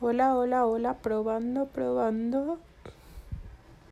Hola, hola, hola, probando, probando.